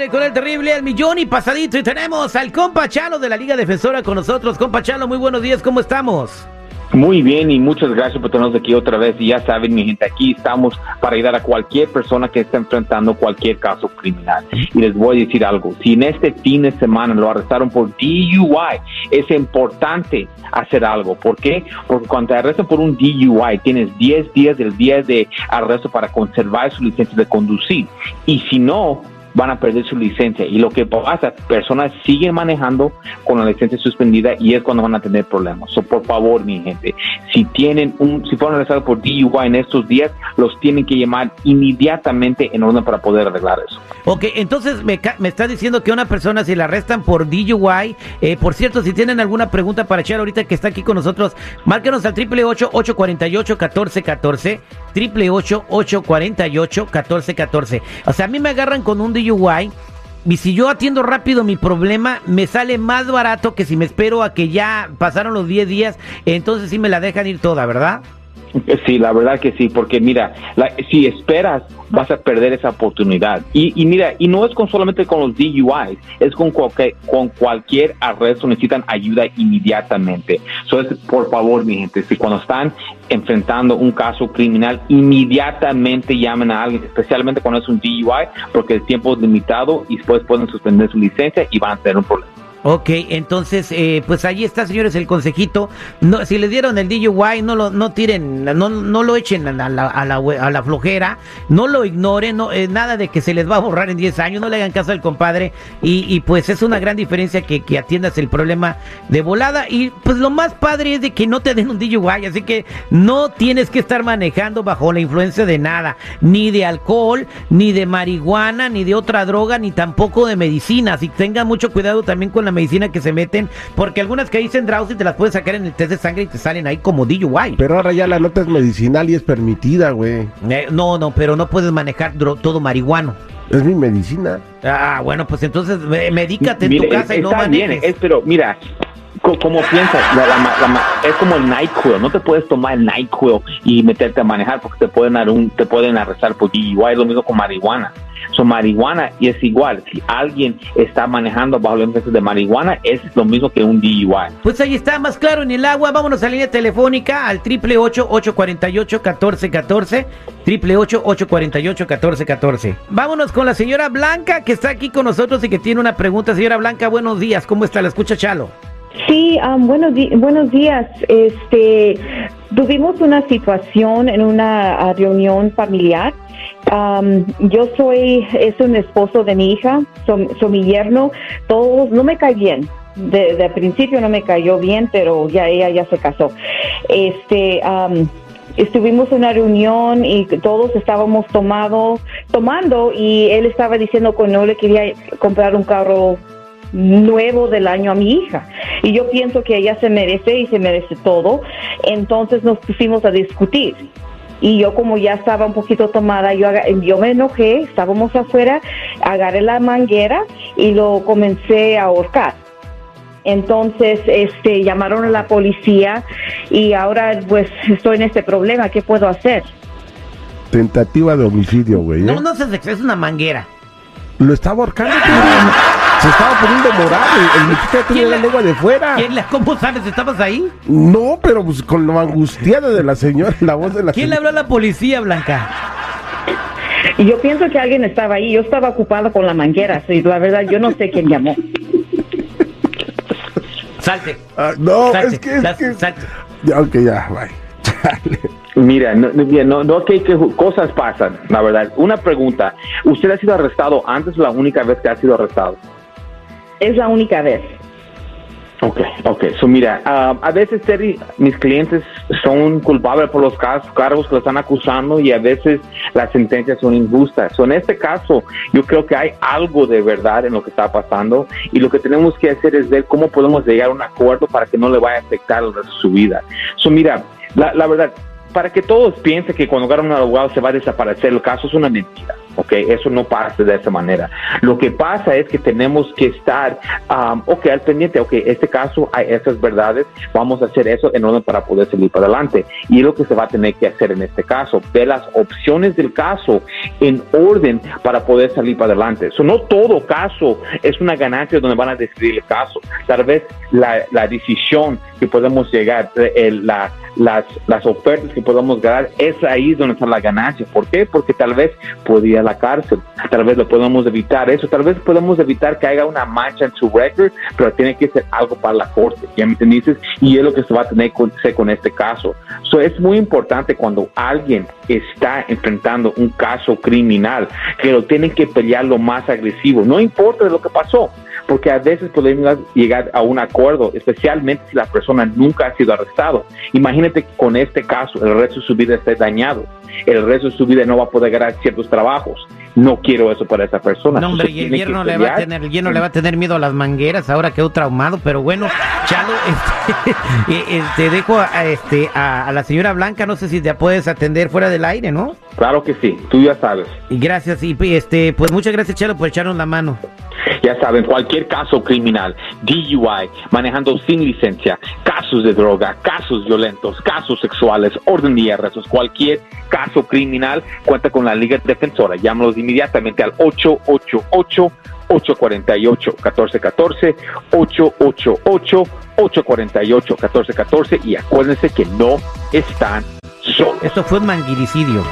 Al con el terrible El Millón y Pasadito y tenemos al compa Chalo de la Liga Defensora con nosotros. Compa Chalo, muy buenos días, ¿cómo estamos? Muy bien y muchas gracias por tenernos aquí otra vez. Y ya saben, mi gente, aquí estamos para ayudar a cualquier persona que esté enfrentando cualquier caso criminal. Y les voy a decir algo, si en este fin de semana lo arrestaron por DUI, es importante hacer algo. ¿Por qué? Porque cuando te arrestan por un DUI, tienes 10 días del día de arresto para conservar su licencia de conducir. Y si no, van a perder su licencia. Y lo que pasa, personas siguen manejando con la licencia suspendida y es cuando van a tener problemas. So, por favor, mi gente, si tienen un, si fueron arrestados por DUI en estos días, los tienen que llamar inmediatamente en orden para poder arreglar eso. Ok, entonces me, me está diciendo que una persona si la arrestan por DUI, eh, por cierto, si tienen alguna pregunta para echar ahorita que está aquí con nosotros, márquenos al triple ocho ocho cuarenta y ocho catorce catorce, triple ocho ocho cuarenta y ocho catorce catorce. O sea, a mí me agarran con un Y si yo atiendo rápido mi problema, me sale más barato que si me espero a que ya pasaron los 10 días, entonces sí me la dejan ir toda, ¿verdad? Sí, la verdad que sí, porque mira, la, si esperas vas a perder esa oportunidad. Y, y, mira, y no es con solamente con los DUIs, es con cualquier, con cualquier arresto necesitan ayuda inmediatamente. So por favor, mi gente, si cuando están enfrentando un caso criminal, inmediatamente llamen a alguien, especialmente cuando es un DUI, porque el tiempo es limitado y después pueden suspender su licencia y van a tener un problema. Ok, entonces, eh, pues ahí está, señores, el consejito. No, si les dieron el DUI, no lo, no tiren, no, no lo echen a la, a la, a la flojera, no lo ignoren, no, eh, nada de que se les va a borrar en 10 años, no le hagan caso al compadre. Y, y pues es una gran diferencia que, que, atiendas el problema de volada. Y pues lo más padre es de que no te den un DUI, así que no tienes que estar manejando bajo la influencia de nada, ni de alcohol, ni de marihuana, ni de otra droga, ni tampoco de medicinas. Y tengan mucho cuidado también con la medicina que se meten, porque algunas que dicen drowsy te las puedes sacar en el test de sangre y te salen ahí como DUI. Pero ahora ya la nota es medicinal y es permitida, güey. Eh, no, no, pero no puedes manejar todo marihuano. Es mi medicina. Ah, bueno, pues entonces medícate en tu casa y no manejes. Bien, es, pero mira, como piensas, es como el NyQuil, no te puedes tomar el NyQuil y meterte a manejar porque te pueden dar un, te pueden arrestar por DUI, es lo mismo con marihuana. So, marihuana y es igual, si alguien está manejando bajo los efectos de marihuana, es lo mismo que un DUI. Pues ahí está, más claro en el agua, vámonos a la línea telefónica al triple ocho ocho cuarenta y ocho catorce catorce, triple ocho ocho cuarenta y ocho catorce catorce. Vámonos con la señora Blanca que está aquí con nosotros y que tiene una pregunta. Señora Blanca, buenos días, ¿cómo está? La escucha Chalo. Sí, um, buenos, buenos días. Este, tuvimos una situación en una uh, reunión familiar. Um, yo soy, es un esposo de mi hija, soy, so mi yerno, todos, no me cae bien. De, de, principio no me cayó bien, pero ya ella ya se casó. Este, um, estuvimos en una reunión y todos estábamos tomado, tomando y él estaba diciendo que no le quería comprar un carro nuevo del año a mi hija. Y yo pienso que ella se merece y se merece todo. Entonces nos pusimos a discutir. Y yo como ya estaba un poquito tomada, yo, yo me enojé, estábamos afuera, agarré la manguera y lo comencé a ahorcar. Entonces, este, llamaron a la policía y ahora pues estoy en este problema. ¿Qué puedo hacer? Tentativa de homicidio, güey. ¿eh? No, no se es una manguera. Lo estaba ahorcando. Se estaba poniendo morado. El muchacho tenía la lengua de fuera. ¿Quién la, ¿Cómo sabes? ¿Estabas ahí? No, pero pues con lo angustiada de la señora, la voz de la ¿Quién señora. le habló a la policía, Blanca? Y yo pienso que alguien estaba ahí. Yo estaba ocupado con la manguera. Sí, la verdad, yo no sé quién llamó. Salte. Ah, no, salte, es que. Es que... Salte. Ya, ok, ya, bye. Chale. Mira, no, no, no que, que, cosas pasan, la verdad. Una pregunta, ¿usted ha sido arrestado antes o la única vez que ha sido arrestado? Es la única vez. Ok, ok. So, mira, uh, a veces, Terry, mis clientes son culpables por los casos, cargos que lo están acusando y a veces las sentencias son injustas. So, en este caso, yo creo que hay algo de verdad en lo que está pasando y lo que tenemos que hacer es ver cómo podemos llegar a un acuerdo para que no le vaya a afectar su vida. So, mira, la, la verdad, para que todos piensen que cuando agarran un abogado se va a desaparecer el caso, es una mentira. ¿Ok? Eso no pasa de esa manera. Lo que pasa es que tenemos que estar, um, ok, al pendiente, ok, este caso hay esas verdades, vamos a hacer eso en orden para poder salir para adelante. Y es lo que se va a tener que hacer en este caso, ver las opciones del caso en orden para poder salir para adelante. Eso no todo caso es una ganancia donde van a decidir el caso. Tal vez la, la decisión que podemos llegar, el, la, las, las ofertas que podamos ganar, es ahí donde está la ganancia. ¿Por qué? Porque tal vez podría la cárcel, tal vez lo podemos evitar eso, tal vez podemos evitar que haya una mancha en su record, pero tiene que ser algo para la corte, ¿ya me entiendes? Y es lo que se va a tener hacer con este caso. So, es muy importante cuando alguien está enfrentando un caso criminal, que lo tienen que pelear lo más agresivo, no importa de lo que pasó porque a veces podemos llegar a un acuerdo, especialmente si la persona nunca ha sido arrestado. Imagínate que con este caso el resto de su vida esté dañado, el resto de su vida no va a poder ganar ciertos trabajos. No quiero eso para esa persona. No, hombre, y el yerno, le va a tener, el yerno le va a tener miedo a las mangueras, ahora quedó traumado, pero bueno, Chalo, este, este dejo a, este, a, a, la señora Blanca, no sé si te puedes atender fuera del aire, ¿no? Claro que sí, tú ya sabes. Y gracias, y este, pues muchas gracias, Chalo, por echarnos la mano. Ya saben, cualquier caso criminal, DUI, manejando sin licencia, casos de droga, casos violentos, casos sexuales, orden de arrestos, cualquier caso criminal, cuenta con la Liga Defensora. Llámalos inmediatamente al 888 848 1414 888 848 1414 y acuérdense que no están solos. Esto fue un manguiricidio.